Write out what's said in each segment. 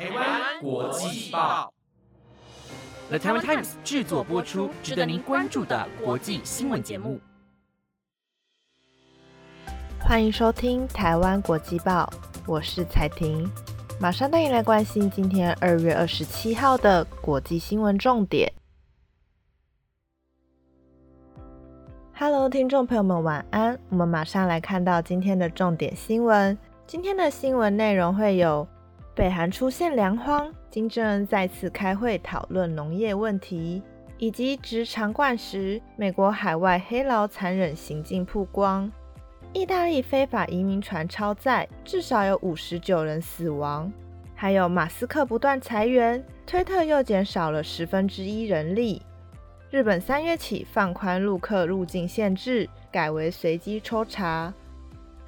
台湾国际报，The Taiwan Times 制作播出，值得您关注的国际新闻节目。欢迎收听台湾国际报，我是彩婷，马上带你来关心今天二月二十七号的国际新闻重点。Hello，听众朋友们，晚安。我们马上来看到今天的重点新闻。今天的新闻内容会有：北韩出现粮荒，金正恩再次开会讨论农业问题，以及直肠灌食，美国海外黑牢残忍行径曝光。意大利非法移民船超载，至少有五十九人死亡。还有马斯克不断裁员，推特又减少了十分之一人力。日本三月起放宽陆客入境限制，改为随机抽查。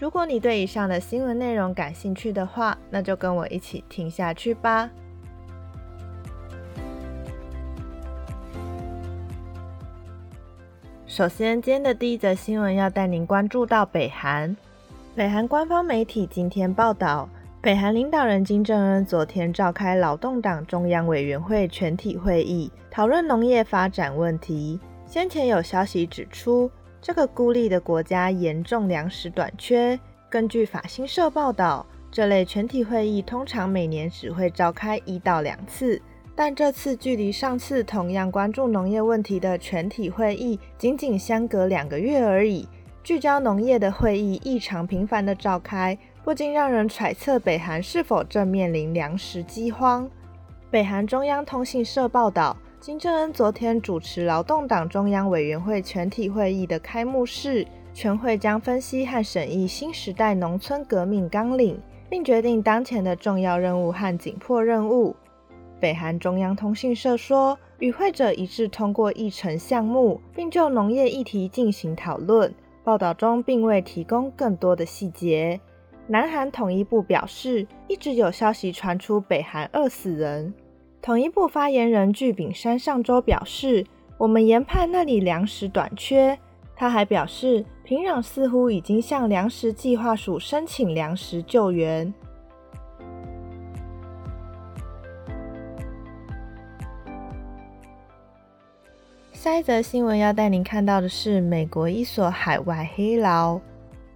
如果你对以上的新闻内容感兴趣的话，那就跟我一起听下去吧。首先，今天的第一则新闻要带您关注到北韩。北韩官方媒体今天报道，北韩领导人金正恩昨天召开劳动党中央委员会全体会议，讨论农业发展问题。先前有消息指出，这个孤立的国家严重粮食短缺。根据法新社报道，这类全体会议通常每年只会召开一到两次。但这次距离上次同样关注农业问题的全体会议仅仅相隔两个月而已，聚焦农业的会议异常频繁的召开，不禁让人揣测北韩是否正面临粮食饥荒。北韩中央通信社报道，金正恩昨天主持劳动党中央委员会全体会议的开幕式，全会将分析和审议新时代农村革命纲领，并决定当前的重要任务和紧迫任务。北韩中央通讯社说，与会者一致通过议程项目，并就农业议题进行讨论。报道中并未提供更多的细节。南韩统一部表示，一直有消息传出北韩饿死人。统一部发言人具炳山上周表示，我们研判那里粮食短缺。他还表示，平壤似乎已经向粮食计划署申请粮食救援。下一则新闻要带您看到的是，美国一所海外黑牢。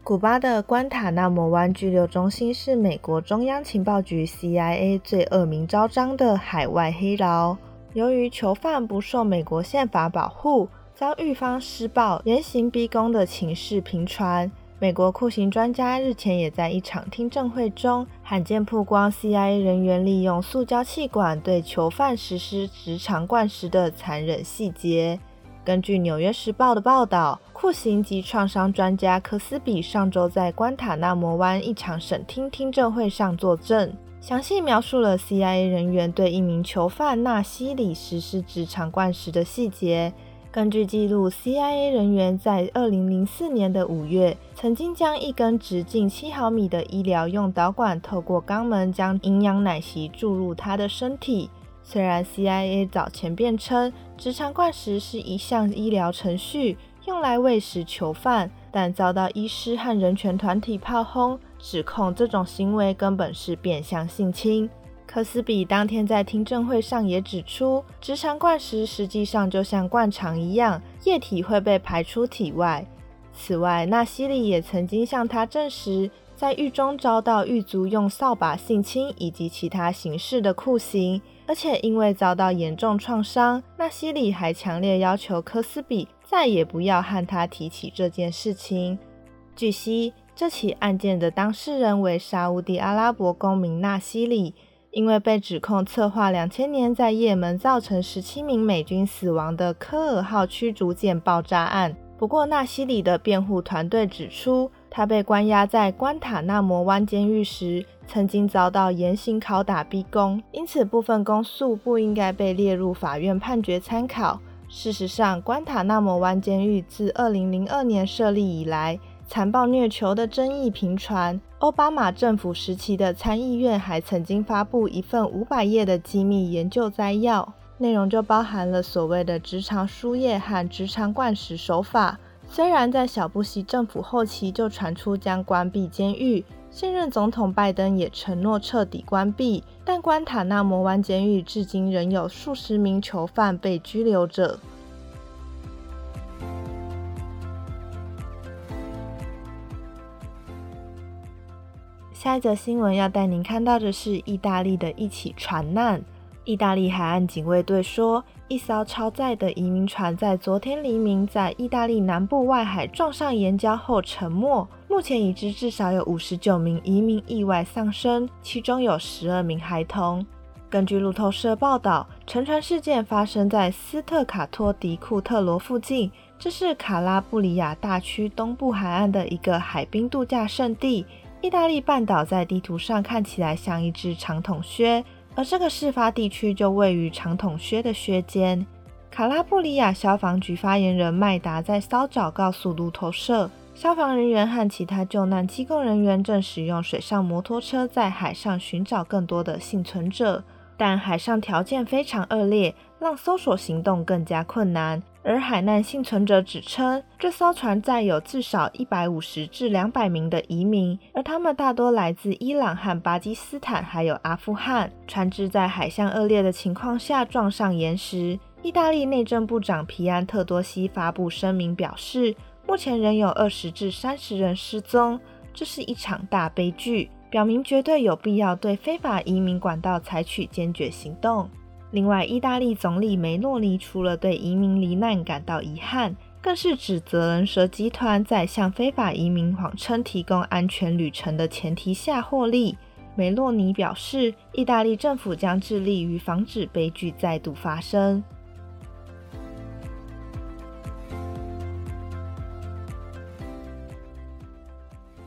古巴的关塔那摩湾拘留中心是美国中央情报局 （CIA） 最恶名昭彰的海外黑牢。由于囚犯不受美国宪法保护，遭狱方施暴、严刑逼供的情势频传。美国酷刑专家日前也在一场听证会中罕见曝光 CIA 人员利用塑胶气管对囚犯实施直肠灌食的残忍细节。根据《纽约时报》的报道，酷刑及创伤专家科斯比上周在关塔那摩湾一场审听听证会上作证，详细描述了 CIA 人员对一名囚犯纳西里实施直肠灌食的细节。根据记录，CIA 人员在2004年的五月，曾经将一根直径七毫米的医疗用导管透过肛门，将营养奶昔注入他的身体。虽然 CIA 早前辩称直肠灌食是一项医疗程序，用来喂食囚犯，但遭到医师和人权团体炮轰，指控这种行为根本是变相性侵。科斯比当天在听证会上也指出，直肠灌食实际上就像灌肠一样，液体会被排出体外。此外，纳西里也曾经向他证实，在狱中遭到狱卒用扫把性侵以及其他形式的酷刑，而且因为遭到严重创伤，纳西里还强烈要求科斯比再也不要和他提起这件事情。据悉，这起案件的当事人为沙地阿拉伯公民纳西里。因为被指控策划两千年在也门造成十七名美军死亡的科尔号驱逐舰爆炸案。不过，纳西里的辩护团队指出，他被关押在关塔那摩湾监狱时，曾经遭到严刑拷打逼供，因此部分公诉不应该被列入法院判决参考。事实上，关塔那摩湾监狱自二零零二年设立以来，残暴虐囚的争议频传。奥巴马政府时期的参议院还曾经发布一份五百页的机密研究摘要，内容就包含了所谓的直肠输液和直肠灌食手法。虽然在小布希政府后期就传出将关闭监狱，现任总统拜登也承诺彻底关闭，但关塔那摩湾监狱至今仍有数十名囚犯被拘留着。下一则新闻要带您看到的是意大利的一起船难。意大利海岸警卫队说，一艘超载的移民船在昨天黎明在意大利南部外海撞上岩礁后沉没。目前已知至少有五十九名移民意外丧生，其中有十二名孩童。根据路透社报道，沉船事件发生在斯特卡托迪库特罗附近，这是卡拉布里亚大区东部海岸的一个海滨度假胜地。意大利半岛在地图上看起来像一只长筒靴。而这个事发地区就位于长筒靴的靴尖。卡拉布里亚消防局发言人麦达在骚早告诉路透社，消防人员和其他救难机构人员正使用水上摩托车在海上寻找更多的幸存者，但海上条件非常恶劣，让搜索行动更加困难。而海难幸存者指称，这艘船载有至少一百五十至两百名的移民，而他们大多来自伊朗和巴基斯坦，还有阿富汗。船只在海象恶劣的情况下撞上岩石。意大利内政部长皮安特多西发布声明表示，目前仍有二十至三十人失踪，这是一场大悲剧，表明绝对有必要对非法移民管道采取坚决行动。另外，意大利总理梅洛尼除了对移民罹难感到遗憾，更是指责人蛇集团在向非法移民谎称提供安全旅程的前提下获利。梅洛尼表示，意大利政府将致力于防止悲剧再度发生。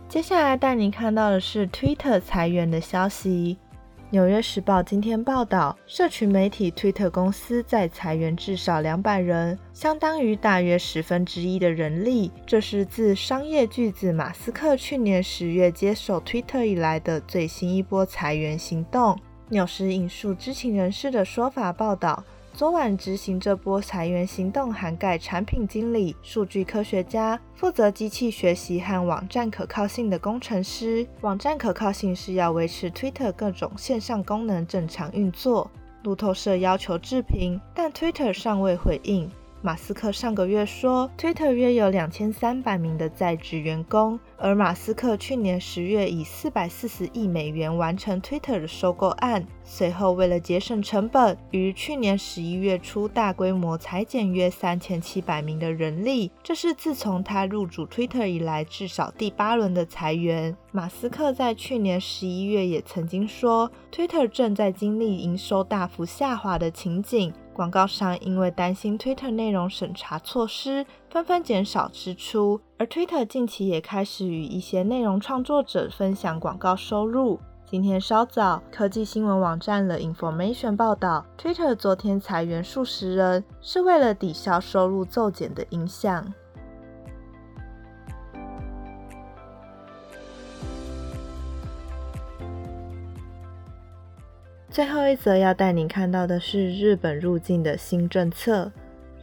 接下来带你看到的是 Twitter 裁员的消息。《纽约时报》今天报道，社群媒体 Twitter 公司在裁员至少两百人，相当于大约十分之一的人力。这是自商业巨子马斯克去年十月接手 Twitter 以来的最新一波裁员行动。纽时引述知情人士的说法报道。昨晚执行这波裁员行动，涵盖产品经理、数据科学家、负责机器学习和网站可靠性的工程师。网站可靠性是要维持 Twitter 各种线上功能正常运作。路透社要求置评，但 Twitter 尚未回应。马斯克上个月说，Twitter 约有两千三百名的在职员工，而马斯克去年十月以四百四十亿美元完成 Twitter 的收购案，随后为了节省成本，于去年十一月初大规模裁减约三千七百名的人力，这是自从他入主 Twitter 以来至少第八轮的裁员。马斯克在去年十一月也曾经说，Twitter 正在经历营收大幅下滑的情景。广告商因为担心 Twitter 内容审查措施，纷纷减少支出。而 Twitter 近期也开始与一些内容创作者分享广告收入。今天稍早，科技新闻网站 The Information 报道，Twitter 昨天裁员数十人，是为了抵消收入骤减的影响。最后一则要带您看到的是日本入境的新政策。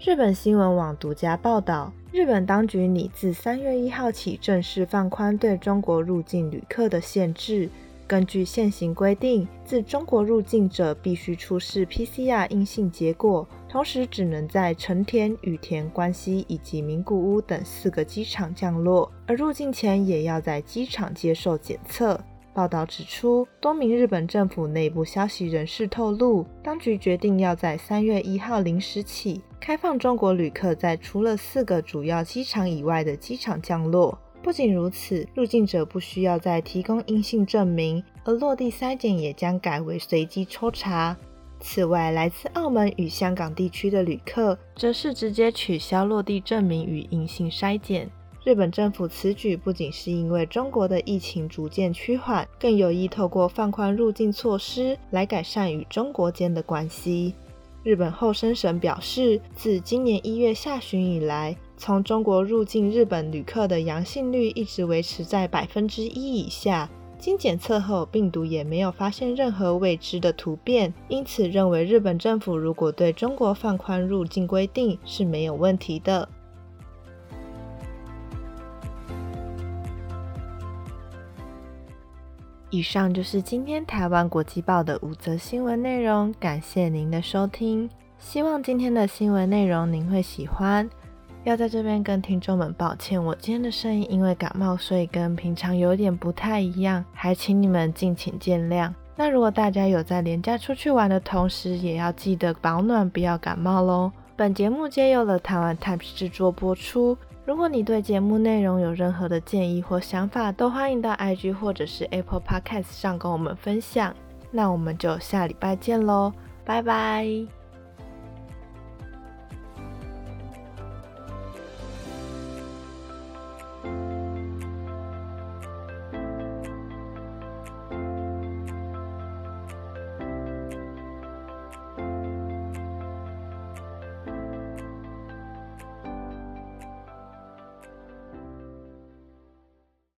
日本新闻网独家报道，日本当局拟自三月一号起正式放宽对中国入境旅客的限制。根据现行规定，自中国入境者必须出示 PCR 阴性结果，同时只能在成田、羽田、关西以及名古屋等四个机场降落，而入境前也要在机场接受检测。报道指出，多名日本政府内部消息人士透露，当局决定要在三月一号零时起开放中国旅客在除了四个主要机场以外的机场降落。不仅如此，入境者不需要再提供阴性证明，而落地筛检也将改为随机抽查。此外，来自澳门与香港地区的旅客，则是直接取消落地证明与阴性筛检。日本政府此举不仅是因为中国的疫情逐渐趋缓，更有意透过放宽入境措施来改善与中国间的关系。日本厚生省表示，自今年一月下旬以来，从中国入境日本旅客的阳性率一直维持在百分之一以下，经检测后病毒也没有发现任何未知的突变，因此认为日本政府如果对中国放宽入境规定是没有问题的。以上就是今天台湾国际报的五则新闻内容，感谢您的收听。希望今天的新闻内容您会喜欢。要在这边跟听众们抱歉，我今天的声音因为感冒，所以跟平常有点不太一样，还请你们敬请见谅。那如果大家有在连假出去玩的同时，也要记得保暖，不要感冒喽。本节目皆由了台湾 Times 制作播出。如果你对节目内容有任何的建议或想法，都欢迎到 IG 或者是 Apple Podcast 上跟我们分享。那我们就下礼拜见喽，拜拜。